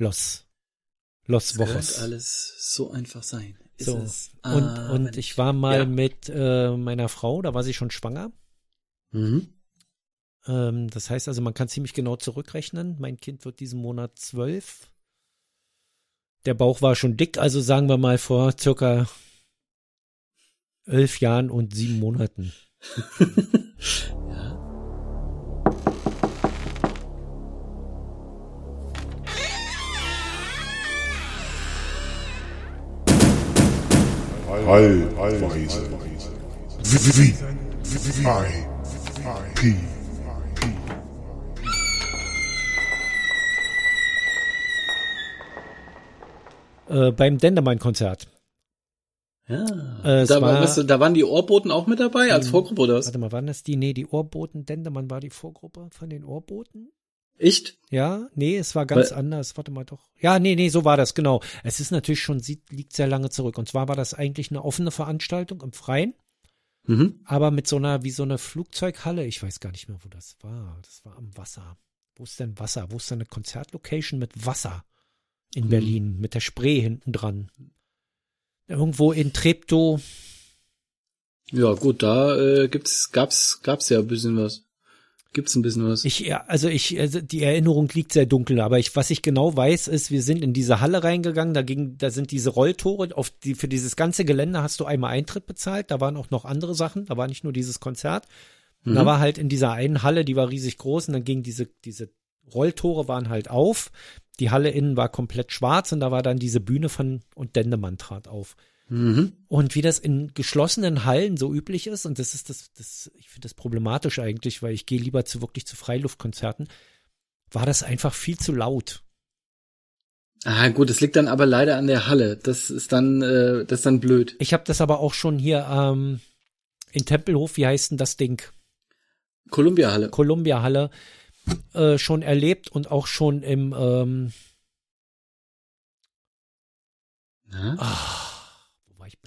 Los. Los Wochos. alles so einfach sein. Ist so. Und, ah, und ich war mal ja. mit äh, meiner Frau, da war sie schon schwanger. Mhm. Ähm, das heißt also, man kann ziemlich genau zurückrechnen. Mein Kind wird diesen Monat zwölf. Der Bauch war schon dick, also sagen wir mal vor circa elf Jahren und sieben Monaten. Allweise. P. Äh, beim Dendermann-Konzert. Ja. Äh, da, war, was, da waren die Ohrboten auch mit dabei als Vorgruppe oder was? Warte mal, waren das die? Nee, die Ohrboten, Dendermann war die Vorgruppe von den Ohrboten? Echt? Ja, nee, es war ganz Weil, anders. Warte mal doch. Ja, nee, nee, so war das, genau. Es ist natürlich schon, liegt sehr lange zurück. Und zwar war das eigentlich eine offene Veranstaltung im Freien. Mhm. Aber mit so einer, wie so einer Flugzeughalle. Ich weiß gar nicht mehr, wo das war. Das war am Wasser. Wo ist denn Wasser? Wo ist denn eine Konzertlocation mit Wasser? In mhm. Berlin, mit der Spree hinten dran. Irgendwo in Treptow. Ja, gut, da äh, gibt's, gab's, gab's ja ein bisschen was. Gibt's ein bisschen was? Ich, ja, also ich, also die Erinnerung liegt sehr dunkel, aber ich, was ich genau weiß, ist, wir sind in diese Halle reingegangen, da ging, da sind diese Rolltore, auf die, für dieses ganze Gelände hast du einmal Eintritt bezahlt, da waren auch noch andere Sachen, da war nicht nur dieses Konzert. Mhm. Da war halt in dieser einen Halle, die war riesig groß und dann ging diese, diese Rolltore waren halt auf. Die Halle innen war komplett schwarz und da war dann diese Bühne von, und Dendemann trat auf. Mhm. Und wie das in geschlossenen Hallen so üblich ist, und das ist das, das ich finde das problematisch eigentlich, weil ich gehe lieber zu wirklich zu Freiluftkonzerten, war das einfach viel zu laut. Ah, gut, das liegt dann aber leider an der Halle. Das ist dann, äh, das ist dann blöd. Ich habe das aber auch schon hier ähm, in Tempelhof, wie heißt denn das Ding? Columbia Halle. Columbia Halle äh, schon erlebt und auch schon im ähm, ah,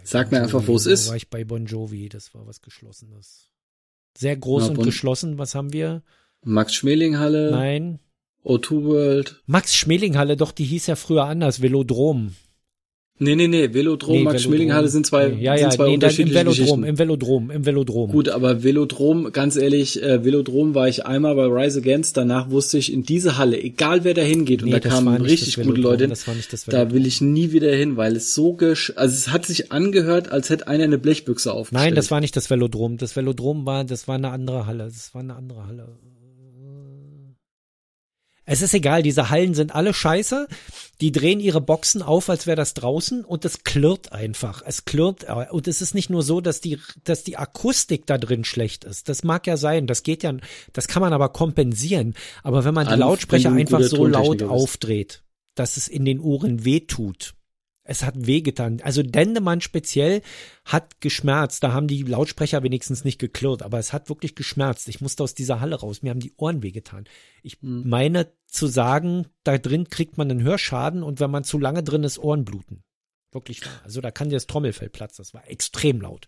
Sag mir einfach, wo es ist. war ich bei Bon Jovi, das war was Geschlossenes. Sehr groß Na, und bon geschlossen, was haben wir? Max Schmeling Halle. Nein. O2 World. Max Schmeling Halle, doch, die hieß ja früher anders, Velodrom. Nee, nee, nee, Velodrom, nee, Max Schmelinghalle sind zwei, ja, ja, sind zwei nee, unterschiedliche im Velodrom, Im Velodrom, im Velodrom. Gut, aber Velodrom, ganz ehrlich, äh, Velodrom war ich einmal bei Rise Against, danach wusste ich, in diese Halle, egal wer da hingeht, und da kamen richtig gute Leute hin, da will ich nie wieder hin, weil es so gesch, also es hat sich angehört, als hätte einer eine Blechbüchse aufgestellt. Nein, das war nicht das Velodrom, das Velodrom war, das war eine andere Halle, das war eine andere Halle. Es ist egal, diese Hallen sind alle scheiße. Die drehen ihre Boxen auf, als wäre das draußen und es klirrt einfach. Es klirrt und es ist nicht nur so, dass die dass die Akustik da drin schlecht ist. Das mag ja sein, das geht ja, das kann man aber kompensieren, aber wenn man die Lautsprecher einfach so laut aufdreht, dass es in den Ohren wehtut, es hat wehgetan. Also Dendemann speziell hat geschmerzt. Da haben die Lautsprecher wenigstens nicht geklirrt, aber es hat wirklich geschmerzt. Ich musste aus dieser Halle raus. Mir haben die Ohren wehgetan. Ich mhm. meine zu sagen, da drin kriegt man einen Hörschaden und wenn man zu lange drin ist, Ohrenbluten. Wirklich wahr. Also da kann dir das Trommelfell platzen. Das war extrem laut.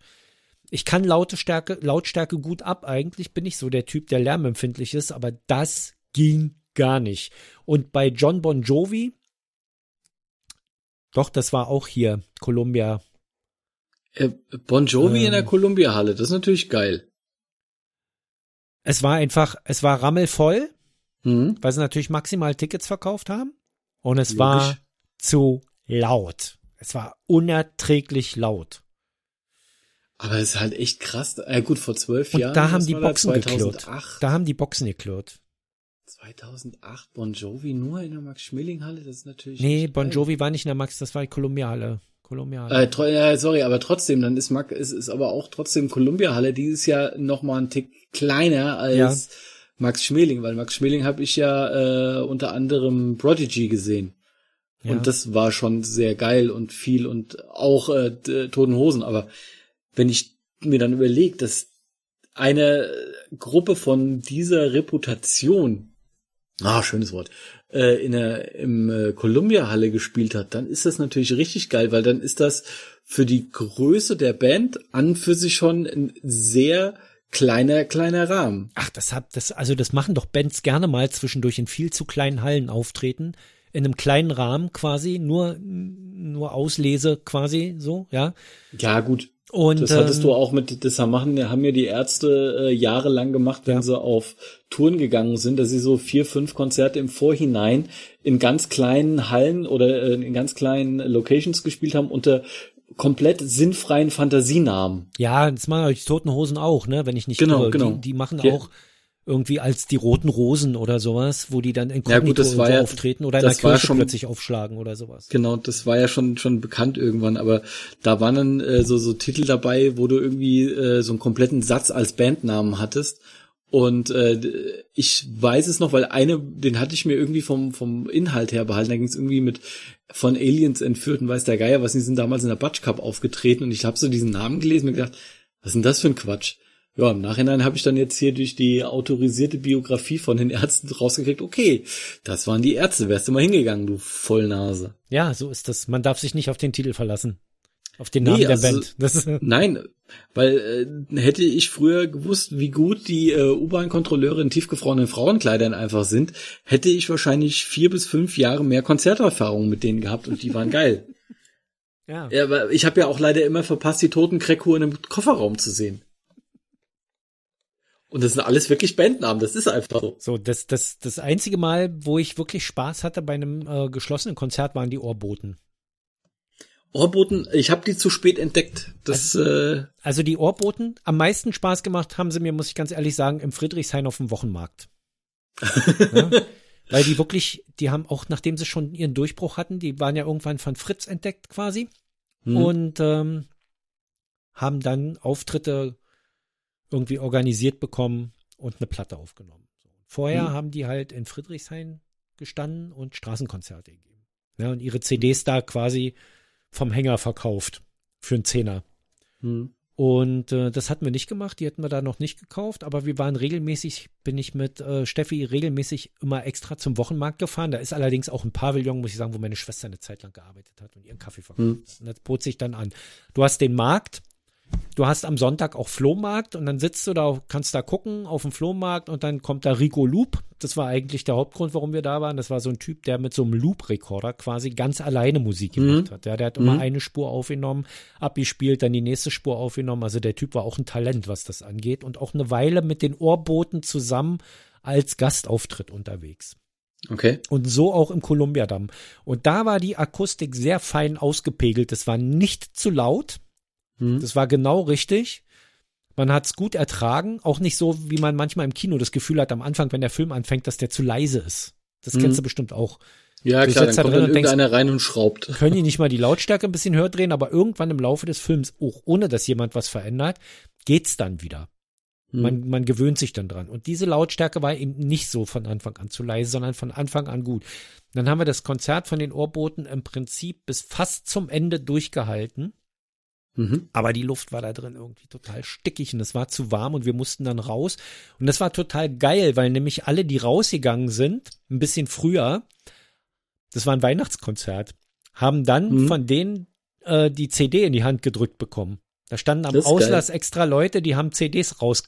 Ich kann laute Stärke, Lautstärke gut ab. Eigentlich bin ich so der Typ, der lärmempfindlich ist, aber das ging gar nicht. Und bei John Bon Jovi, doch, das war auch hier, Columbia. Äh, bon Jovi ähm, in der ähm. Columbia Halle, das ist natürlich geil. Es war einfach, es war rammelvoll, mhm. weil sie natürlich maximal Tickets verkauft haben. Und es Logisch. war zu laut. Es war unerträglich laut. Aber es ist halt echt krass. Äh, gut, vor zwölf Und Jahren. Da haben die Boxen geklirrt. Da haben die Boxen geklirrt. 2008 Bon Jovi nur in der Max-Schmeling-Halle, das ist natürlich. Nee, Bon Jovi war nicht in der Max, das war die Columbia-Halle. Columbia-Halle. Äh, sorry, aber trotzdem, dann ist Max, ist, ist aber auch trotzdem Columbia-Halle dieses Jahr noch mal ein Tick kleiner als ja. Max Schmeling, weil Max Schmeling habe ich ja äh, unter anderem Prodigy gesehen. Ja. Und das war schon sehr geil und viel und auch äh, Toten Hosen. Aber wenn ich mir dann überlege, dass eine Gruppe von dieser Reputation ah, schönes Wort, äh, in der im äh, Columbia Halle gespielt hat, dann ist das natürlich richtig geil, weil dann ist das für die Größe der Band an für sich schon ein sehr kleiner kleiner Rahmen. Ach, das hat das also das machen doch Bands gerne mal zwischendurch in viel zu kleinen Hallen auftreten. in einem kleinen Rahmen quasi, nur, nur Auslese quasi, so, ja. Ja, gut. Und, das hattest ähm, du auch mit, das machen, haben ja die Ärzte äh, jahrelang gemacht, wenn Ja. sie auf Touren gegangen sind, dass sie so vier, fünf Konzerte im Vorhinein in ganz kleinen Hallen oder äh, in ganz kleinen Locations gespielt haben unter komplett sinnfreien Fantasienamen. Ja, das machen die Toten Hosen auch, ne, wenn ich nicht Genau, irre. genau. Die, die machen Ja. auch irgendwie als die roten Rosen oder sowas, wo die dann in Ja, gut, das war ja- auftreten oder in der Kirche schon- plötzlich aufschlagen oder sowas. Genau, das war ja schon schon bekannt irgendwann, aber da waren dann äh, so so Titel dabei, wo du irgendwie äh, so einen kompletten Satz als Bandnamen hattest. Und äh, ich weiß es noch, weil eine, den hatte ich mir irgendwie vom vom Inhalt her behalten. Da ging es irgendwie mit von Aliens entführt und weiß der Geier, was die sind damals in der Butch Cup aufgetreten und ich habe so diesen Namen gelesen und gedacht, was ist denn das für ein Quatsch? Ja, im Nachhinein habe ich dann jetzt hier durch die autorisierte Biografie von den Ärzten rausgekriegt, okay, das waren die Ärzte, wärst du mal hingegangen, du Vollnase. Ja, so ist das. Man darf sich nicht auf den Titel verlassen. Auf den Nee, Namen der also- Band. Das Nein, weil äh, hätte ich früher gewusst, wie gut die äh, U-Bahn-Kontrolleure in tiefgefrorenen Frauenkleidern einfach sind, hätte ich wahrscheinlich vier bis fünf Jahre mehr Konzerterfahrung mit denen gehabt und die waren geil. ja. ja, aber ich habe ja auch leider immer verpasst, die toten Kreckuhren im Kofferraum zu sehen. Und das sind alles wirklich Bandnamen, das ist einfach so. So, das, das, das einzige Mal, wo ich wirklich Spaß hatte bei einem äh, geschlossenen Konzert, waren die Ohrboten. Ohrboten, ich habe die zu spät entdeckt. Das, äh, Also die Ohrboten, am meisten Spaß gemacht haben sie mir, muss ich ganz ehrlich sagen, im Friedrichshain auf dem Wochenmarkt. ja? Weil die wirklich, die haben auch, nachdem sie schon ihren Durchbruch hatten, die waren ja irgendwann von Fritz entdeckt quasi hm. und ähm, haben dann Auftritte irgendwie organisiert bekommen und eine Platte aufgenommen. Vorher Hm. haben die halt in Friedrichshain gestanden und Straßenkonzerte gegeben. Ja, und ihre CDs da quasi vom Hänger verkauft für einen Zehner. Hm. Und äh, das hatten wir nicht gemacht, die hätten wir da noch nicht gekauft, aber wir waren regelmäßig, bin ich mit äh, Steffi regelmäßig immer extra zum Wochenmarkt gefahren. Da ist allerdings auch ein Pavillon, muss ich sagen, wo meine Schwester eine Zeit lang gearbeitet hat und ihren Kaffee verkauft. Hm. Und das bot sich dann an. Du hast den Markt, du hast am Sonntag auch Flohmarkt und dann sitzt du da, kannst da gucken auf dem Flohmarkt und dann kommt da Rico Loop. Das war eigentlich der Hauptgrund, warum wir da waren. Das war so ein Typ, der mit so einem Loop-Rekorder quasi ganz alleine Musik gemacht hat. Ja, der hat immer Mhm. eine Spur aufgenommen, abgespielt, dann die nächste Spur aufgenommen. Also der Typ war auch ein Talent, was das angeht und auch eine Weile mit den Ohrboten zusammen als Gastauftritt unterwegs. Okay. Und so auch im Kolumbiadamm. Und da war die Akustik sehr fein ausgepegelt. Es war nicht zu laut. Hm. Das war genau richtig. Man hat es gut ertragen, auch nicht so, wie man manchmal im Kino das Gefühl hat am Anfang, wenn der Film anfängt, dass der zu leise ist. Das Mhm. kennst du bestimmt auch. Ja, Du klar, dann da kommt drin dann und denkst- irgendeiner rein und schraubt. Können die nicht mal die Lautstärke ein bisschen höher drehen, aber irgendwann im Laufe des Films, auch ohne dass jemand was verändert, geht's dann wieder. Hm. Man, man gewöhnt sich dann dran. Und diese Lautstärke war eben nicht so von Anfang an zu leise, sondern von Anfang an gut. Dann haben wir das Konzert von den Ohrboten im Prinzip bis fast zum Ende durchgehalten. Mhm. Aber die Luft war da drin irgendwie total stickig und es war zu warm und wir mussten dann raus. Und das war total geil, weil nämlich alle, die rausgegangen sind, ein bisschen früher, das war ein Weihnachtskonzert, haben dann Mhm. von denen äh, die CD in die Hand gedrückt bekommen. Da standen am Auslass extra Leute, die haben CDs raus,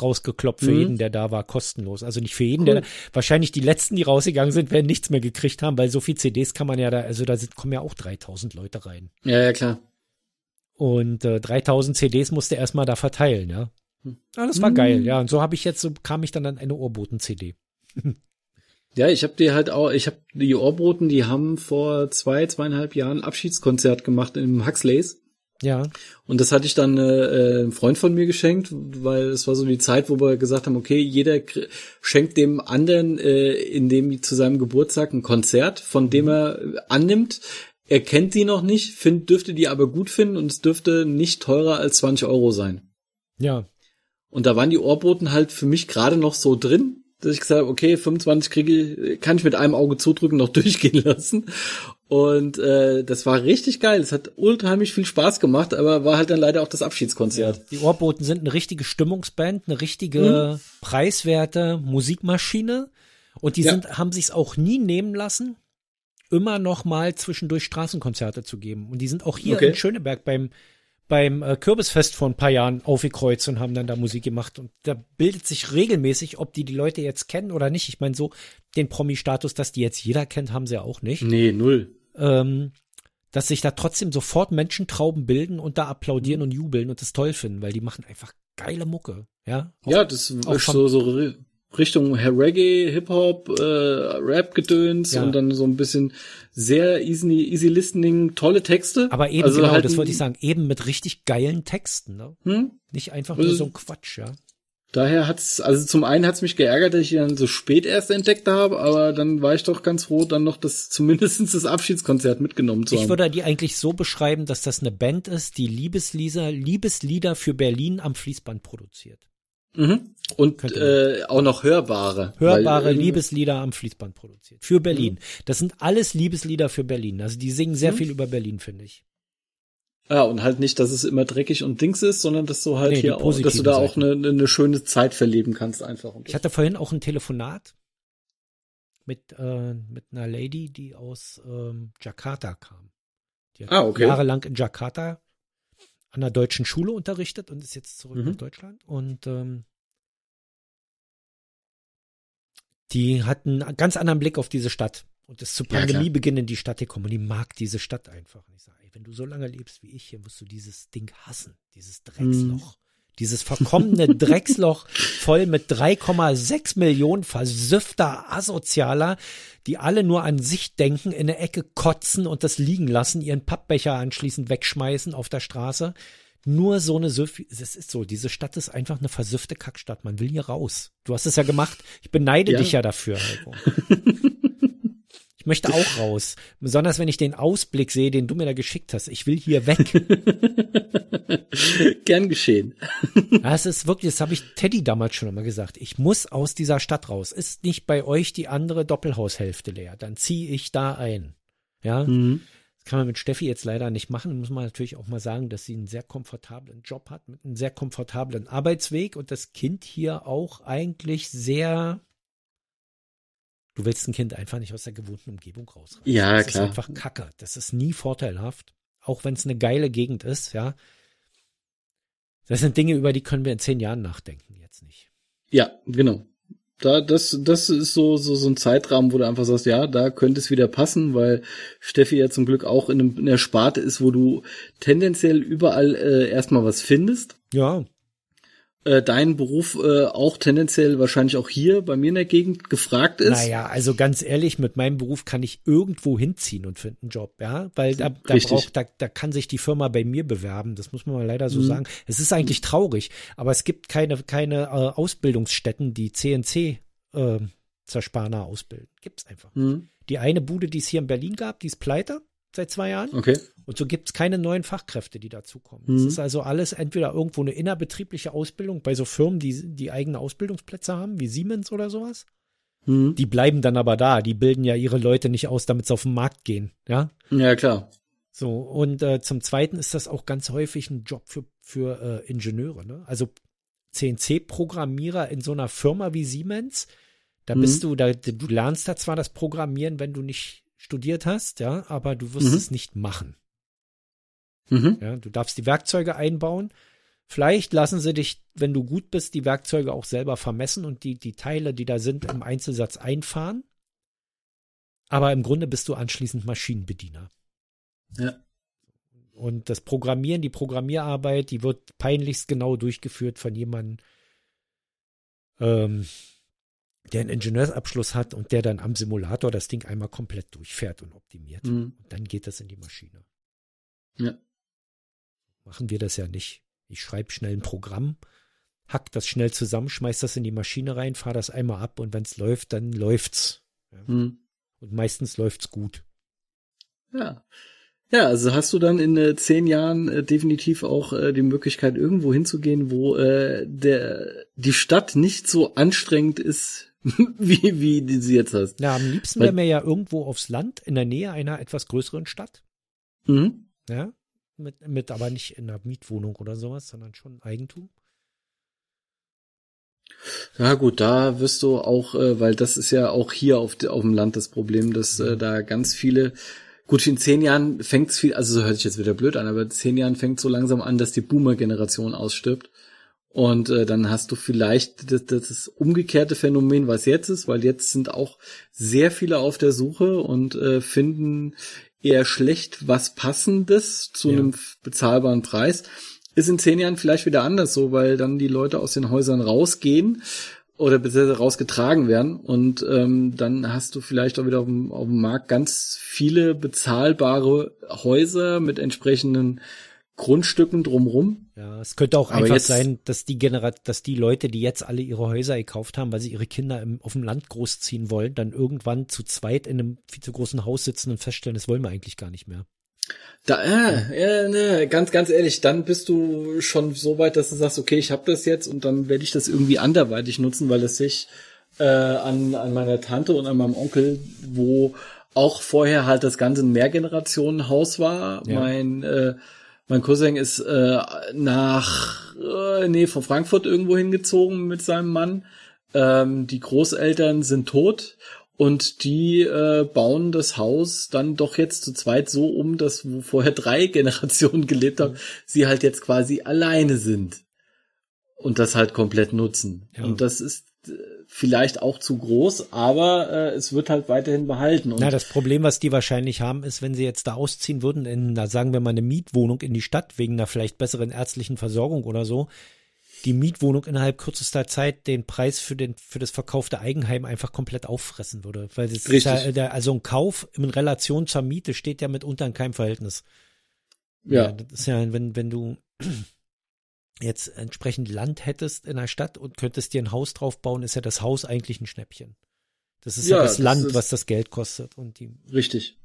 rausgeklopft für Mhm. jeden, der da war, kostenlos. Also nicht für jeden, Cool. der wahrscheinlich die letzten, die rausgegangen sind, werden nichts mehr gekriegt haben, weil so viel CDs kann man ja da, also da sind, kommen ja auch 3000 Leute rein. Ja, ja, klar. Und äh, 3000 CDs musste er erstmal da verteilen, ja. Hm. Ja, das war Hm. geil, ja. Und so habe ich jetzt, so kam ich dann an eine Ohrboten-CD. Ja, ich habe dir halt auch, ich habe die Ohrboten, die haben vor zwei, zweieinhalb Jahren ein Abschiedskonzert gemacht im Huxleys. Ja, Und das hatte ich dann äh, einem Freund von mir geschenkt, weil es war so die Zeit, wo wir gesagt haben, okay, jeder kr- schenkt dem anderen äh, in dem zu seinem Geburtstag ein Konzert, von dem er äh, annimmt. Er kennt die noch nicht, find, dürfte die aber gut finden und es dürfte nicht teurer als 20 Euro sein. ja. Und da waren die Ohrboten halt für mich gerade noch so drin, dass ich gesagt habe, okay, 25 kriege, kann ich mit einem Auge zudrücken noch durchgehen lassen. Und äh, das war richtig geil. Es hat unheimlich viel Spaß gemacht, aber war halt dann leider auch das Abschiedskonzert. Die Ohrboten sind eine richtige Stimmungsband, eine richtige preiswerte Musikmaschine. Und die Ja. sind, haben sich's auch nie nehmen lassen, immer noch mal zwischendurch Straßenkonzerte zu geben. Und die sind auch hier Okay. in Schöneberg beim beim äh, Kürbisfest vor ein paar Jahren aufgekreuzt und haben dann da Musik gemacht. Und da bildet sich regelmäßig, ob die die Leute jetzt kennen oder nicht. Ich meine, so den Promi-Status, dass die jetzt jeder kennt, haben sie ja auch nicht. Nee, null. Ähm, dass sich da trotzdem sofort Menschentrauben bilden und da applaudieren und jubeln und das toll finden, weil die machen einfach geile Mucke. Ja, auch, ja das ist so, so Richtung Reggae, Hip-Hop, äh, Rap-Gedöns ja. und dann so ein bisschen sehr easy, easy listening, tolle Texte. Aber eben, also genau, halt das wollte ich sagen, eben mit richtig geilen Texten, ne? Hm? Nicht einfach nur so ein Quatsch, ja. Daher hat's, also zum einen hat's mich geärgert, dass ich ihn dann so spät erst entdeckt habe, aber dann war ich doch ganz froh, dann noch das, zumindestens das Abschiedskonzert mitgenommen zu haben. Ich würde die eigentlich so beschreiben, dass das eine Band ist, die Liebeslieder, Liebeslieder für Berlin am Fließband produziert. Mhm. Und äh, auch noch hörbare. Hörbare weil, Liebeslieder am Fließband produziert. Für Berlin. Mhm. Das sind alles Liebeslieder für Berlin. Also die singen sehr mhm. viel über Berlin, finde ich. Ja, und halt nicht, dass es immer dreckig und Dings ist, sondern dass du halt nee, hier auch, dass du da auch eine, eine schöne Zeit verleben kannst einfach. ich hatte vorhin auch ein Telefonat mit, äh, mit einer Lady, die aus ähm, Jakarta kam. Die hat ah, okay. jahrelang in Jakarta an der deutschen Schule unterrichtet und ist jetzt zurück mhm. nach Deutschland. Und ähm, die hat einen ganz anderen Blick auf diese Stadt und ist zu Pandemiebeginn ja, in die Stadt gekommen und die mag diese Stadt einfach. Und ich sage, ey, wenn du so lange lebst wie ich hier, musst du dieses Ding hassen, dieses Drecksloch. Mhm. Dieses verkommene Drecksloch voll mit 3,6 Millionen versüffter Asozialer, die alle nur an sich denken, in der Ecke kotzen und das liegen lassen, ihren Pappbecher anschließend wegschmeißen auf der Straße. Nur so eine Süff, es ist so, diese Stadt ist einfach eine versüffte Kackstadt. Man will hier raus. Du hast es ja gemacht. Ich beneide ja. dich ja dafür, Heiko. Ich möchte auch raus. Besonders wenn ich den Ausblick sehe, den du mir da geschickt hast. Ich will hier weg. Gern geschehen. Das ist wirklich, das habe ich Teddy damals schon immer gesagt. Ich muss aus dieser Stadt raus. Ist nicht bei euch die andere Doppelhaushälfte leer? Dann ziehe ich da ein. Ja. Mhm. Das kann man mit Steffi jetzt leider nicht machen. Muss man natürlich auch mal sagen, dass sie einen sehr komfortablen Job hat, mit einem sehr komfortablen Arbeitsweg und das Kind hier auch eigentlich sehr Du willst ein Kind einfach nicht aus der gewohnten Umgebung rausreißen. Ja, das klar. Das ist einfach Kacke. Das ist nie vorteilhaft. Auch wenn es eine geile Gegend ist, ja. Das sind Dinge, über die können wir in zehn Jahren nachdenken, jetzt nicht. Ja, genau. Da, das, das ist so, so, so ein Zeitrahmen, wo du einfach sagst, ja, da könnte es wieder passen, weil Steffi ja zum Glück auch in, einem, in einer Sparte ist, wo du tendenziell überall äh, erstmal was findest. Ja äh, dein Beruf äh, auch tendenziell wahrscheinlich auch hier bei mir in der Gegend gefragt ist. Naja, also ganz ehrlich, mit meinem Beruf kann ich irgendwo hinziehen und finde einen Job, ja, weil da, da braucht, da, da kann sich die Firma bei mir bewerben. Das muss man mal leider so mhm. sagen. Es ist eigentlich traurig, aber es gibt keine, keine äh, Ausbildungsstätten, die CNC äh, Zerspaner ausbilden. Gibt's einfach. Mhm. Die eine Bude, die es hier in Berlin gab, die ist pleite seit zwei Jahren. Okay. Und so gibt es keine neuen Fachkräfte, die dazukommen. Mhm. Es ist also alles entweder irgendwo eine innerbetriebliche Ausbildung bei so Firmen, die, die eigene Ausbildungsplätze haben, wie Siemens oder sowas. Mhm. Die bleiben dann aber da. Die bilden ja ihre Leute nicht aus, damit sie auf den Markt gehen. Ja, ja klar. So, und äh, zum Zweiten ist das auch ganz häufig ein Job für, für äh, Ingenieure. Ne? Also CNC-Programmierer in so einer Firma wie Siemens, da bist mhm. du, da, du lernst da zwar das Programmieren, wenn du nicht studiert hast, ja, aber du wirst mhm. es nicht machen. Mhm. Ja, du darfst die Werkzeuge einbauen. Vielleicht lassen sie dich, wenn du gut bist, die Werkzeuge auch selber vermessen und die, die Teile, die da sind, im Einzelsatz einfahren. Aber im Grunde bist du anschließend Maschinenbediener. Ja. Und das Programmieren, die Programmierarbeit, die wird peinlichst genau durchgeführt von jemandem, ähm, der einen Ingenieursabschluss hat und der dann am Simulator das Ding einmal komplett durchfährt und optimiert. Mhm. Und dann geht das in die Maschine. Ja. Machen wir das ja nicht. Ich schreibe schnell ein Programm, hack das schnell zusammen, schmeiß das in die Maschine rein, fahre das einmal ab und wenn es läuft, dann läuft's. Ja. Mhm. Und meistens läuft's gut. Ja. Ja, also hast du dann in äh, zehn Jahren äh, definitiv auch äh, die Möglichkeit, irgendwo hinzugehen, wo äh, der die Stadt nicht so anstrengend ist, wie, wie die sie jetzt hast. Ja, am liebsten wäre mir ja irgendwo aufs Land, in der Nähe einer etwas größeren Stadt. Mhm. Ja, mit, mit aber nicht in einer Mietwohnung oder sowas, sondern schon Eigentum. Ja gut, da wirst du auch, äh, weil das ist ja auch hier auf, auf dem Land das Problem, dass äh, da ganz viele Gut, in zehn Jahren fängt's viel, also so hört sich jetzt wieder blöd an, aber in zehn Jahren fängt so langsam an, dass die Boomer-Generation ausstirbt. Und äh, dann hast du vielleicht das, das umgekehrte Phänomen, was jetzt ist, weil jetzt sind auch sehr viele auf der Suche und äh, finden eher schlecht was Passendes zu ja. einem bezahlbaren Preis. Ist in zehn Jahren vielleicht wieder anders so, weil dann die Leute aus den Häusern rausgehen oder beziehungsweise rausgetragen werden und ähm, dann hast du vielleicht auch wieder auf dem, auf dem Markt ganz viele bezahlbare Häuser mit entsprechenden Grundstücken drumrum. Ja, es könnte auch einfach sein, dass die Generat dass die Leute, die jetzt alle ihre Häuser gekauft haben, weil sie ihre Kinder im, auf dem Land großziehen wollen, dann irgendwann zu zweit in einem viel zu großen Haus sitzen und feststellen, das wollen wir eigentlich gar nicht mehr. Da, äh, ja, ne, ganz, ganz ehrlich, dann bist du schon so weit, dass du sagst, okay, ich habe das jetzt und dann werde ich das irgendwie anderweitig nutzen, weil es sich äh, an, an meiner Tante und an meinem Onkel, wo auch vorher halt das ganze Mehrgenerationenhaus war. Ja. Mein äh, mein Cousin ist äh, nach äh, nee von Frankfurt irgendwo hingezogen mit seinem Mann. Ähm, die Großeltern sind tot und die äh, bauen das Haus dann doch jetzt zu zweit so um, dass wo vorher drei Generationen gelebt haben, mhm. sie halt jetzt quasi alleine sind und das halt komplett nutzen. Ja. Und das ist äh, vielleicht auch zu groß, aber äh, es wird halt weiterhin behalten. Und Na, das Problem, was die wahrscheinlich haben, ist, wenn sie jetzt da ausziehen würden, in, na, sagen wir mal, eine Mietwohnung in die Stadt, wegen einer vielleicht besseren ärztlichen Versorgung oder so, die Mietwohnung innerhalb kürzester Zeit den Preis für den für das verkaufte Eigenheim einfach komplett auffressen würde, weil das ja, also ein Kauf in Relation zur Miete steht ja mitunter in keinem Verhältnis. Ja. ja das ist ja, wenn wenn du jetzt entsprechend Land hättest in der Stadt und könntest dir ein Haus drauf bauen, ist ja das Haus eigentlich ein Schnäppchen. Das ist ja, ja das, das Land, was das Geld kostet und die richtig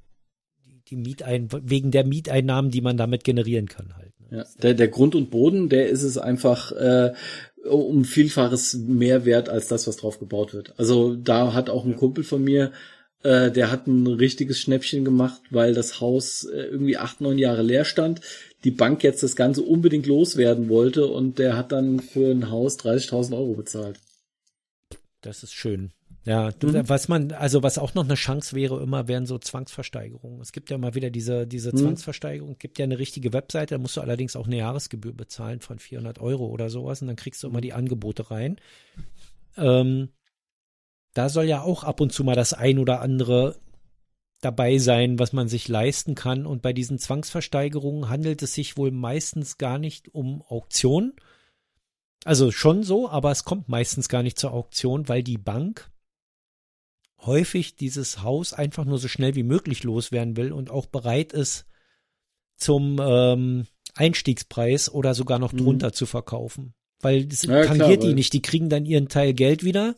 die, Mietein wegen der Mieteinnahmen, die man damit generieren kann halt. Ne? Ja, der der Grund und Boden, der ist es einfach äh, um vielfaches mehr wert als das, was drauf gebaut wird. Also da hat auch ein Kumpel von mir äh, der hat ein richtiges Schnäppchen gemacht, weil das Haus äh, irgendwie acht, neun Jahre leer stand die Bank jetzt das Ganze unbedingt loswerden wollte und der hat dann für ein Haus 30.000 Euro bezahlt. Das ist schön. Ja, mhm. was man, also was auch noch eine Chance wäre, immer wären so Zwangsversteigerungen. Es gibt ja mal wieder diese, diese mhm. Zwangsversteigerung, gibt ja eine richtige Webseite, da musst du allerdings auch eine Jahresgebühr bezahlen von 400 Euro oder sowas und dann kriegst du immer die Angebote rein. Ähm, da soll ja auch ab und zu mal das ein oder andere dabei sein, was man sich leisten kann. Und bei diesen Zwangsversteigerungen handelt es sich wohl meistens gar nicht um Auktion. Also schon so, aber es kommt meistens gar nicht zur Auktion, weil die Bank häufig dieses Haus einfach nur so schnell wie möglich loswerden will und auch bereit ist, zum ähm, Einstiegspreis oder sogar noch mhm. drunter mhm. zu verkaufen. Weil das ja, tangiert klar, die nicht. Die kriegen dann ihren Teil Geld wieder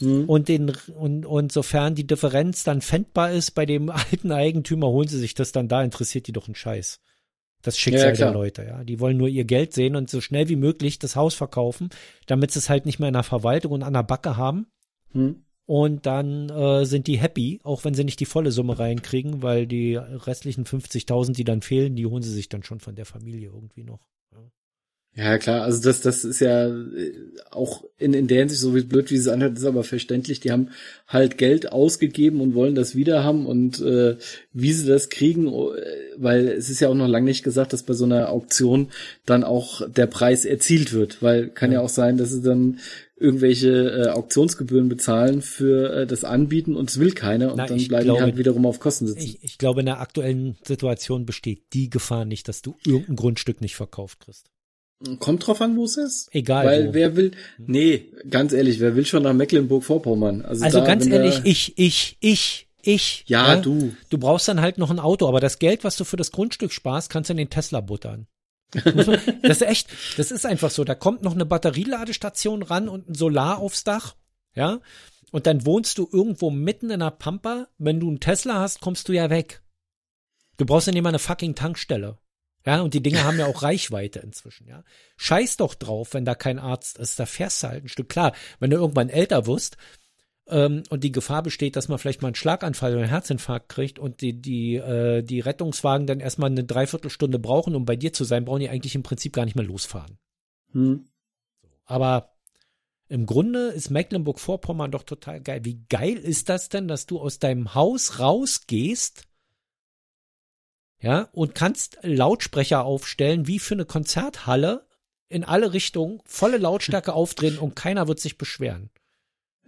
Mhm. Und den, und, und sofern die Differenz dann fändbar ist bei dem alten Eigentümer, holen sie sich das dann da, interessiert die doch einen Scheiß. Das Schicksal ja, der Leute, ja. Die wollen nur ihr Geld sehen und so schnell wie möglich das Haus verkaufen, damit sie es halt nicht mehr in der Verwaltung und an der Backe haben. Mhm. Und dann äh, sind die happy, auch wenn sie nicht die volle Summe reinkriegen, weil die restlichen 50.000, die dann fehlen, die holen sie sich dann schon von der Familie irgendwie noch. Ja, klar, also das, das ist ja äh, auch in, in der Hinsicht, so wie blöd wie es anhört, ist aber verständlich. Die haben halt Geld ausgegeben und wollen das wieder haben und äh, wie sie das kriegen, äh, weil es ist ja auch noch lange nicht gesagt, dass bei so einer Auktion dann auch der Preis erzielt wird, weil kann ja, ja auch sein, dass sie dann irgendwelche äh, Auktionsgebühren bezahlen für äh, das Anbieten und es will keiner und Na, dann bleiben glaube, die halt wiederum auf Kosten sitzen. Ich, ich glaube, in der aktuellen Situation besteht die Gefahr nicht, dass du irgendein Grundstück nicht verkauft kriegst. Kommt drauf an, wo es ist. Egal. Weil wo. wer will, nee, ganz ehrlich, wer will schon nach Mecklenburg-Vorpommern? Also, also da, ganz ehrlich, ich, ich, ich, ich. Ja, ja, du. Du brauchst dann halt noch ein Auto, aber das Geld, was du für das Grundstück sparst, kannst du in den Tesla buttern. Das ist echt, das ist einfach so. Da kommt noch eine Batterieladestation ran und ein Solar aufs Dach, ja. Und dann wohnst du irgendwo mitten in der Pampa. Wenn du einen Tesla hast, kommst du ja weg. Du brauchst ja nicht mal eine fucking Tankstelle. Ja, und die Dinge haben ja auch Reichweite inzwischen, ja. Scheiß doch drauf, wenn da kein Arzt ist, da fährst du halt ein Stück. Klar, wenn du irgendwann älter wirst ähm, und die Gefahr besteht, dass man vielleicht mal einen Schlaganfall oder einen Herzinfarkt kriegt und die, die, äh, die Rettungswagen dann erstmal eine Dreiviertelstunde brauchen, um bei dir zu sein, brauchen die eigentlich im Prinzip gar nicht mehr losfahren. Hm. Aber im Grunde ist Mecklenburg-Vorpommern doch total geil. Wie geil ist das denn, dass du aus deinem Haus rausgehst ja, und kannst Lautsprecher aufstellen wie für eine Konzerthalle in alle Richtungen, volle Lautstärke aufdrehen und keiner wird sich beschweren.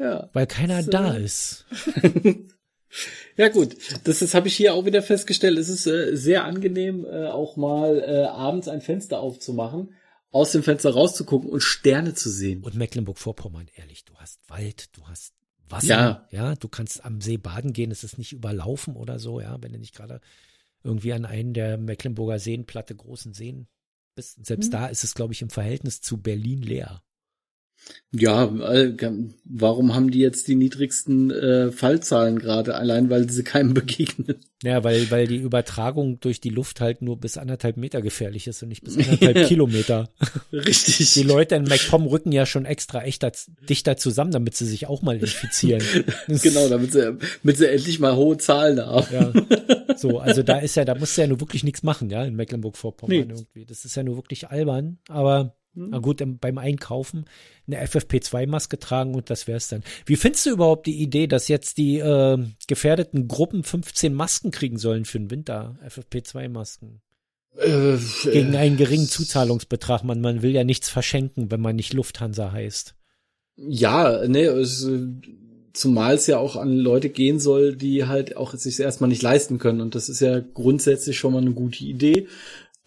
Ja. Weil keiner so. da ist. ja gut, das, das habe ich hier auch wieder festgestellt. Es ist äh, sehr angenehm, äh, auch mal äh, abends ein Fenster aufzumachen, aus dem Fenster rauszugucken und Sterne zu sehen. Und Mecklenburg-Vorpommern, ehrlich, du hast Wald, du hast Wasser, ja. ja, du kannst am See baden gehen, es ist nicht überlaufen oder so, ja, wenn du nicht gerade irgendwie an einen der Mecklenburger Seen, platte großen Seen bist. Selbst hm. da ist es, glaube ich, im Verhältnis zu Berlin leer. Ja, äh, warum haben die jetzt die niedrigsten äh, Fallzahlen gerade? Allein weil sie keinem begegnen. Ja, weil, weil die Übertragung durch die Luft halt nur bis anderthalb Meter gefährlich ist und nicht bis anderthalb ja. Kilometer. Richtig. Die Leute in MacPom rücken ja schon extra echt dichter zusammen, damit sie sich auch mal infizieren. genau, damit sie, damit sie endlich mal hohe Zahlen haben. Ja. So, also da ist ja, da musst du ja nur wirklich nichts machen, ja, in Mecklenburg-Vorpommern nee. irgendwie. Das ist ja nur wirklich albern, aber na gut, beim Einkaufen eine FFP2-Maske tragen und das wär's dann. Wie findest du überhaupt die Idee, dass jetzt die äh, gefährdeten Gruppen 15 Masken kriegen sollen für den Winter? FFP2-Masken. Äh, Gegen einen geringen Zuzahlungsbetrag. Man, man will ja nichts verschenken, wenn man nicht Lufthansa heißt. Ja, ne, es, zumal es ja auch an Leute gehen soll, die halt auch sich erstmal nicht leisten können. Und das ist ja grundsätzlich schon mal eine gute Idee.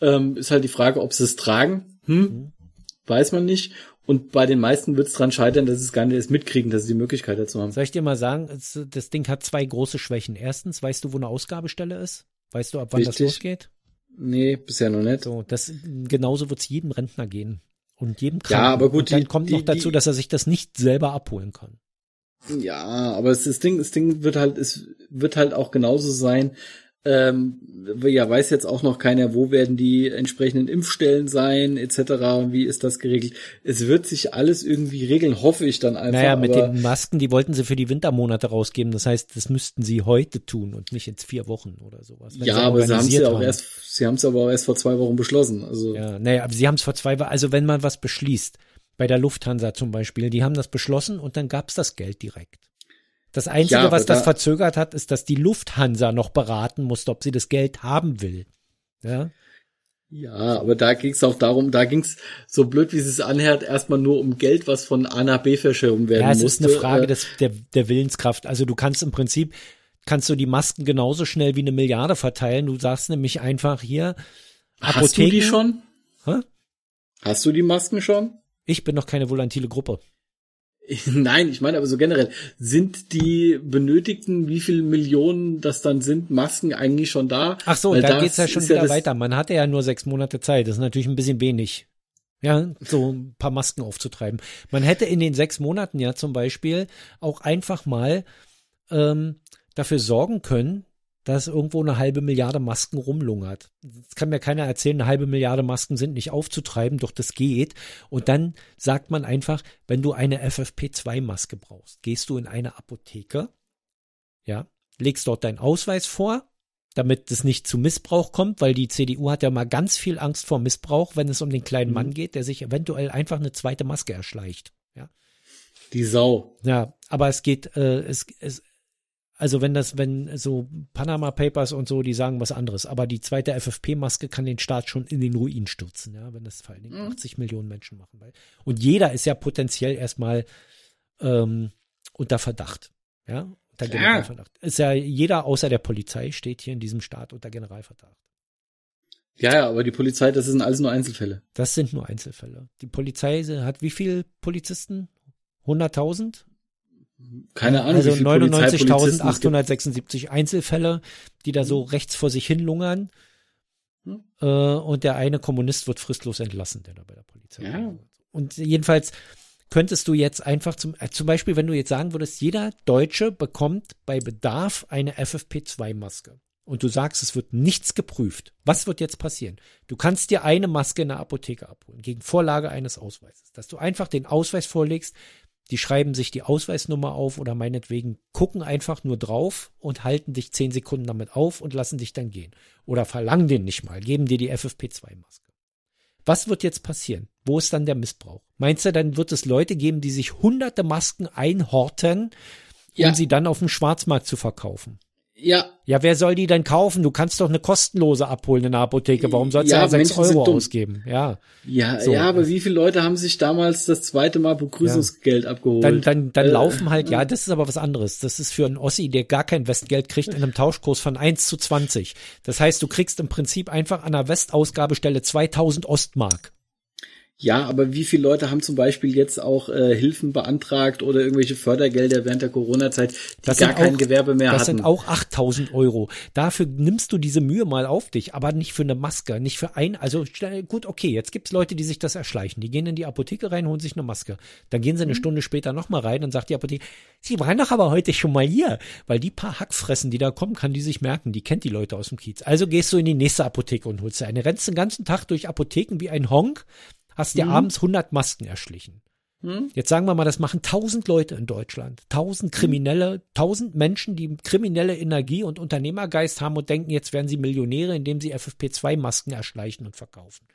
Ähm, ist halt die Frage, ob sie es tragen. Hm? Mhm weiß man nicht. Und bei den meisten wird es dran scheitern, dass es gar nicht erst mitkriegen, dass sie die Möglichkeit dazu haben. Soll ich dir mal sagen, das Ding hat zwei große Schwächen. Erstens, weißt du, wo eine Ausgabestelle ist? Weißt du, ab wann Richtig. das losgeht? Nee, bisher noch nicht. So, das, genauso wird es jedem Rentner gehen. Und jedem Kranken. Ja, aber gut. Und dann die, kommt die, noch dazu, dass er sich das nicht selber abholen kann. Ja, aber das Ding, das Ding wird halt, es wird halt auch genauso sein, ähm, ja, weiß jetzt auch noch keiner, wo werden die entsprechenden Impfstellen sein, etc. Wie ist das geregelt? Es wird sich alles irgendwie regeln, hoffe ich dann einfach. Naja, mit den Masken, die wollten sie für die Wintermonate rausgeben. Das heißt, das müssten sie heute tun und nicht in vier Wochen oder sowas. Ja, aber sie haben es ja auch erst, sie haben es aber auch erst vor zwei Wochen beschlossen. Also. Ja, naja, aber sie haben es vor zwei Wochen, also wenn man was beschließt, bei der Lufthansa zum Beispiel, die haben das beschlossen und dann gab's das Geld direkt. Das Einzige, ja, was das da, verzögert hat, ist, dass die Lufthansa noch beraten musste, ob sie das Geld haben will. Ja. Ja, aber da ging es auch darum, da ging es, so blöd wie es anhört, erstmal nur um Geld, was von A nach B verschoben werden musste. Ja, es musste. ist eine Frage äh, des, der, der Willenskraft. Also du kannst im Prinzip, kannst du die Masken genauso schnell wie eine Milliarde verteilen. Du sagst nämlich einfach hier, Apotheken. Hast du die schon? Hä? Hast du die Masken schon? Ich bin noch keine volantile Gruppe. Nein, ich meine aber so generell, sind die benötigten, wie viel Millionen das dann sind, Masken eigentlich schon da? Ach so, da geht's ja schon wieder ja weiter. Man hatte ja nur sechs Monate Zeit. Das ist natürlich ein bisschen wenig. Ja, so ein paar Masken aufzutreiben. Man hätte in den sechs Monaten ja zum Beispiel auch einfach mal ähm, dafür sorgen können, dass irgendwo eine halbe Milliarde Masken rumlungert. Das kann mir keiner erzählen, eine halbe Milliarde Masken sind nicht aufzutreiben, doch das geht. Und dann sagt man einfach, wenn du eine FFP2-Maske brauchst, gehst du in eine Apotheke, ja, legst dort deinen Ausweis vor, damit es nicht zu Missbrauch kommt, weil die CDU hat ja mal ganz viel Angst vor Missbrauch, wenn es um den kleinen mhm. Mann geht, der sich eventuell einfach eine zweite Maske erschleicht. Ja. Die Sau. Ja, aber es geht, äh, es, es, also wenn das, wenn so Panama Papers und so, die sagen was anderes. Aber die zweite FFP-Maske kann den Staat schon in den Ruin stürzen, ja, wenn das vor allen Dingen 80 mhm. Millionen Menschen machen. Und jeder ist ja potenziell erstmal ähm, unter Verdacht, ja, unter Generalverdacht. Ist ja jeder außer der Polizei steht hier in diesem Staat unter Generalverdacht. Ja, ja, aber die Polizei, das sind alles nur Einzelfälle. Das sind nur Einzelfälle. Die Polizei hat wie viele Polizisten? 100.000? Keine Ahnung. Also 99.876 Einzelfälle, die da so rechts vor sich hin lungern. Hm. Äh, und der eine Kommunist wird fristlos entlassen, der da bei der Polizei. Ja. Und jedenfalls könntest du jetzt einfach zum, äh, zum Beispiel, wenn du jetzt sagen würdest, jeder Deutsche bekommt bei Bedarf eine FFP2-Maske. Und du sagst, es wird nichts geprüft. Was wird jetzt passieren? Du kannst dir eine Maske in der Apotheke abholen, gegen Vorlage eines Ausweises. Dass du einfach den Ausweis vorlegst, die schreiben sich die Ausweisnummer auf oder meinetwegen gucken einfach nur drauf und halten dich zehn Sekunden damit auf und lassen dich dann gehen. Oder verlangen den nicht mal, geben dir die FFP2-Maske. Was wird jetzt passieren? Wo ist dann der Missbrauch? Meinst du, dann wird es Leute geben, die sich hunderte Masken einhorten, um ja. sie dann auf dem Schwarzmarkt zu verkaufen? Ja. Ja, wer soll die denn kaufen? Du kannst doch eine kostenlose abholen in der Apotheke. Warum sollst du Ja, ja, sechs Menschen sind Euro ausgeben? Ja. Ja, So. ja, aber wie viele Leute haben sich damals das zweite Mal Begrüßungsgeld abgeholt? Dann, dann, dann Äh, laufen halt, ja, das ist aber was anderes. Das ist für einen Ossi, der gar kein Westgeld kriegt, in einem Tauschkurs von 1 zu 20. Das heißt, du kriegst im Prinzip einfach an der Westausgabestelle 2000 Ostmark. Ja, aber wie viele Leute haben zum Beispiel jetzt auch äh, Hilfen beantragt oder irgendwelche Fördergelder während der Corona-Zeit, die Das gar kein auch- Gewerbe mehr Das hatten? sind auch 8000 Euro. Dafür nimmst du diese Mühe mal auf dich, aber nicht für eine Maske, nicht für ein, also gut, okay, jetzt gibt's Leute, die sich das erschleichen. Die gehen in die Apotheke rein, holen sich eine Maske. Dann gehen Mhm. sie eine Stunde später nochmal rein, dann sagt die Apotheke, sie waren doch aber heute schon mal hier. Weil die paar Hackfressen, die da kommen, kann die sich merken, die kennt die Leute aus dem Kiez. Also gehst du in die nächste Apotheke und holst dir eine. Rennst den ganzen Tag durch Apotheken wie ein Honk, hast dir abends 100 Masken erschlichen. Hm? Jetzt sagen wir mal, das machen tausend Leute in Deutschland. Tausend Kriminelle, tausend Menschen, die kriminelle Energie und Unternehmergeist haben und denken, jetzt werden sie Millionäre, indem sie FFP2-Masken erschleichen und verkaufen.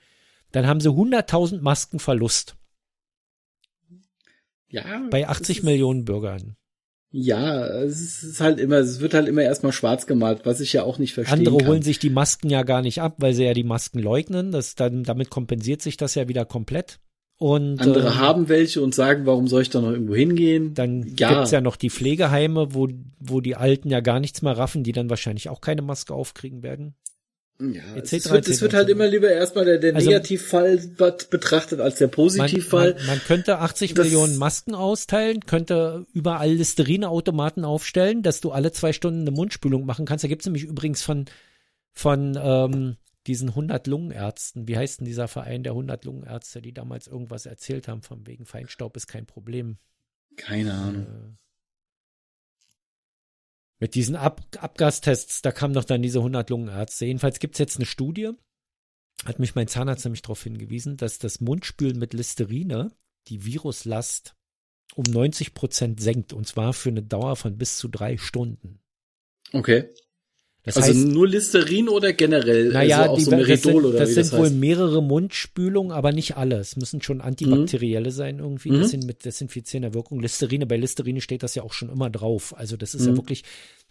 Dann haben sie 100.000 Masken Verlust Ja, bei es 80 ist, Millionen Bürgern. Ja, es ist halt immer, es wird halt immer erstmal schwarz gemalt, was ich ja auch nicht verstehen Andere kann. holen sich die Masken ja gar nicht ab, weil sie ja die Masken leugnen. Das dann, damit kompensiert sich das ja wieder komplett. Und Andere äh, haben welche und sagen, warum soll ich da noch irgendwo hingehen? Dann Ja. gibt's ja noch die Pflegeheime, wo, wo die Alten ja gar nichts mehr raffen, die dann wahrscheinlich auch keine Maske aufkriegen werden. Ja, etc., es wird, es etc. wird halt immer lieber erstmal der, der Also- Negativfall bet- betrachtet als der Man, Positivfall. man, man könnte 80 Das- Millionen Masken austeilen, könnte überall Listerine-Automaten aufstellen, dass du alle zwei Stunden eine Mundspülung machen kannst. Da gibt's nämlich übrigens von, von ähm, diesen 100 Lungenärzten, wie heißt denn dieser Verein der 100 Lungenärzte, die damals irgendwas erzählt haben, von wegen Feinstaub ist kein Problem. Keine Ahnung. Äh, Mit diesen Ab Abgastests, da kamen doch dann diese 100 Lungenärzte. Jedenfalls gibt's jetzt eine Studie, hat mich mein Zahnarzt nämlich darauf hingewiesen, dass das Mundspülen mit Listerine die Viruslast um 90 Prozent senkt und zwar für eine Dauer von bis zu drei Stunden. Okay. Das also heißt, nur Listerin oder generell? naja, also auch die, so das sind, oder das wie sind das wohl heißt? mehrere Mundspülungen, aber nicht alle. Es müssen schon antibakterielle sein irgendwie. Mhm. Das sind mit desinfizierender Wirkung. Listerine, bei Listerine steht das ja auch schon immer drauf. Also das ist ja Mhm. wirklich,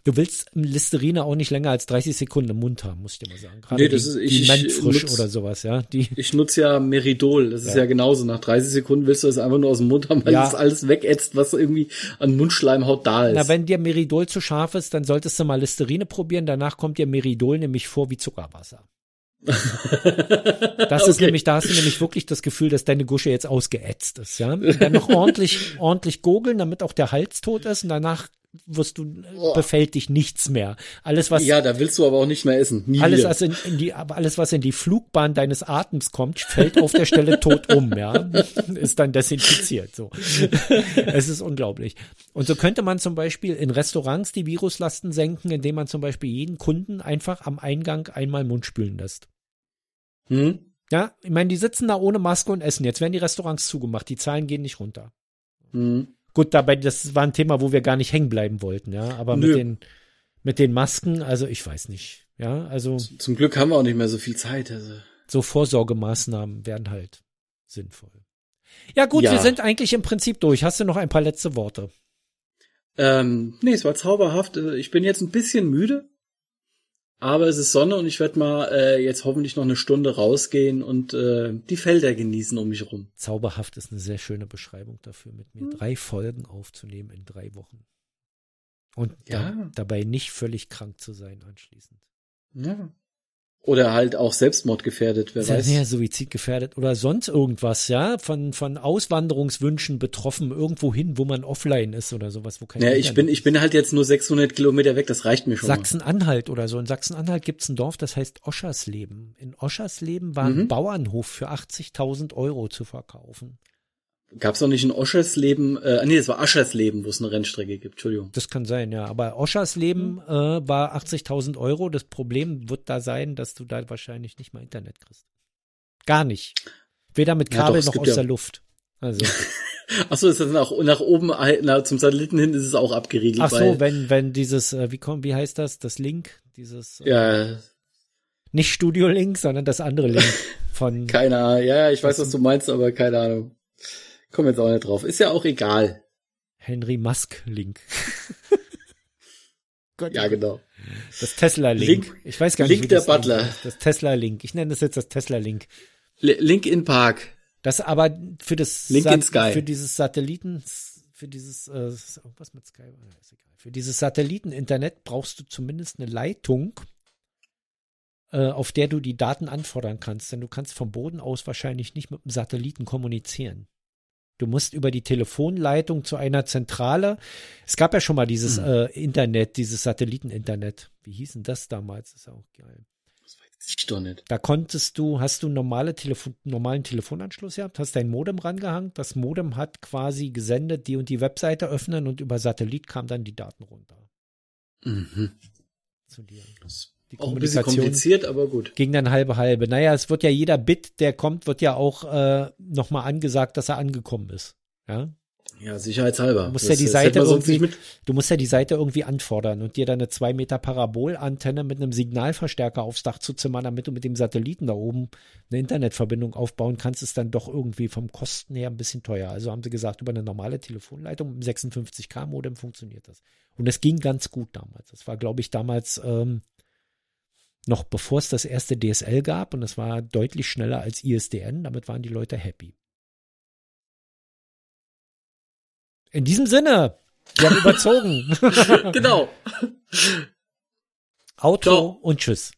du willst Listerine auch nicht länger als 30 Sekunden im Mund haben, muss ich dir mal sagen. Gerade Nee, das die, ist- die ich- ich Mentfrisch nutz- oder sowas, ja. Die, Ich nutze ja Meridol. Das ist Ja. genauso. Nach 30 Sekunden willst du es einfach nur aus dem Mund haben, weil Ja. das alles wegätzt, was irgendwie an Mundschleimhaut da ist. na, wenn dir Meridol zu scharf ist, dann solltest du mal Listerine probieren. Danach kommt dir Meridol nämlich vor wie Zuckerwasser. Das ist Okay. nämlich, da hast du nämlich wirklich das Gefühl, dass deine Gusche jetzt ausgeätzt ist, ja. Und dann noch ordentlich, ordentlich gurgeln, damit auch der Hals tot ist und danach wirst du, Boah. befällt dich nichts mehr. Alles, was, ja, da willst du aber auch nicht mehr essen. Nie alles, was in, in die, alles, was in die Flugbahn deines Atems kommt, fällt auf der Stelle tot um, ja. Ist dann desinfiziert, so. Es ist unglaublich. Und so könnte man zum Beispiel in Restaurants die Viruslasten senken, indem man zum Beispiel jeden Kunden einfach am Eingang einmal Mund spülen lässt. Hm? Ja, ich meine, die sitzen da ohne Maske und essen. Jetzt werden die Restaurants zugemacht. Die Zahlen gehen nicht runter. Hm. Gut, dabei, das war ein Thema, wo wir gar nicht hängen bleiben wollten, ja. Aber mit Nö. den, mit den Masken, also ich weiß nicht. Ja, also Zum Glück haben wir auch nicht mehr so viel Zeit. Also. so Vorsorgemaßnahmen wären halt sinnvoll. Ja, gut, Ja. wir sind eigentlich im Prinzip durch. Hast du noch ein paar letzte Worte? Ähm, nee, es war zauberhaft. Also Ich bin jetzt ein bisschen müde, aber es ist Sonne und ich werde mal äh, jetzt hoffentlich noch eine Stunde rausgehen und äh, die Felder genießen um mich rum. Zauberhaft ist eine sehr schöne Beschreibung dafür, mit Hm. mir drei Folgen aufzunehmen in drei Wochen. Und Ja. da, dabei nicht völlig krank zu sein anschließend. Ja. Oder halt auch selbstmordgefährdet, wer Ist ja weiß. sehr suizidgefährdet oder sonst irgendwas, ja, von, von Auswanderungswünschen betroffen, irgendwo hin, wo man offline ist oder sowas, wo kein Ja, ich bin, ich bin halt jetzt nur 600 Kilometer weg, das reicht mir schon. Sachsen-Anhalt oder so. In Sachsen-Anhalt gibt's ein Dorf, das heißt Oschersleben. In Oschersleben war ein Mhm. Bauernhof für 80.000 Euro zu verkaufen. Gab's noch nicht ein Oschersleben, äh, nee, es war Aschersleben, wo es eine Rennstrecke gibt, Entschuldigung. Das kann sein, ja. Aber Oschersleben Mhm. äh, war 80.000 Euro. Das Problem wird da sein, dass du da wahrscheinlich nicht mal Internet kriegst. Gar nicht. Weder mit Ja, doch, Kabel es noch aus ja- der Luft. Also, Achso, ist das nach, nach oben, äh, na, zum Satelliten hin ist es auch abgeriegelt. ach so, wenn, wenn dieses, äh, wie kommt, wie heißt das? Das Link? Dieses, äh, Ja, nicht Studio Link, sondern das andere Link von, keine Ahnung. Ja, ja, ich weiß, was du meinst, aber keine Ahnung. Komm jetzt auch nicht drauf. Ist ja auch egal. Henry Musk Link. Gott, Ja, genau. Das Tesla-Link. Link- Ich weiß gar Link nicht, wie der Butler. heißt. Das Tesla-Link. Ich nenne das jetzt das Tesla-Link. Li- Link in Park. Das aber für das Link in Sky. für dieses Satelliten für dieses äh, ist irgendwas mit Sky ist egal. Für dieses Satelliten-Internet brauchst du zumindest eine Leitung, äh, auf der du die Daten anfordern kannst, denn du kannst vom Boden aus wahrscheinlich nicht mit dem Satelliten kommunizieren. Du musst über die Telefonleitung zu einer Zentrale. Es gab ja schon mal dieses äh, Internet, dieses Satelliten-Internet. Wie hieß denn das damals? ist ja auch geil. Ich doch nicht. Da konntest du, hast du normale Telefon, normalen Telefonanschluss gehabt, hast dein Modem rangehangen. Das Modem hat quasi gesendet, die und die Webseite öffnen und über Satellit kamen dann die Daten runter Mhm. zu dir. Das Die ist auch ein bisschen Kommunikation kompliziert, aber gut. ging dann halbe halbe. Naja, es wird ja jeder Bit, der kommt, wird ja auch äh, nochmal angesagt, dass er angekommen ist. Ja, Ja, sicherheitshalber. Du musst Das- ja die Seite irgendwie, du musst ja die Seite irgendwie anfordern und dir dann eine zwei Meter Parabolantenne mit einem Signalverstärker aufs Dach zu zimmern, damit du mit dem Satelliten da oben eine Internetverbindung aufbauen kannst, ist dann doch irgendwie vom Kosten her ein bisschen teuer. Also haben sie gesagt, über eine normale Telefonleitung mit einem 56K Modem funktioniert das. Und das ging ganz gut damals. Das war, glaube ich, damals ähm, noch bevor es das erste DSL gab und das war deutlich schneller als ISDN. Damit waren die Leute happy. In diesem Sinne, wir haben überzogen. Genau. Auto Ciao. und Tschüss.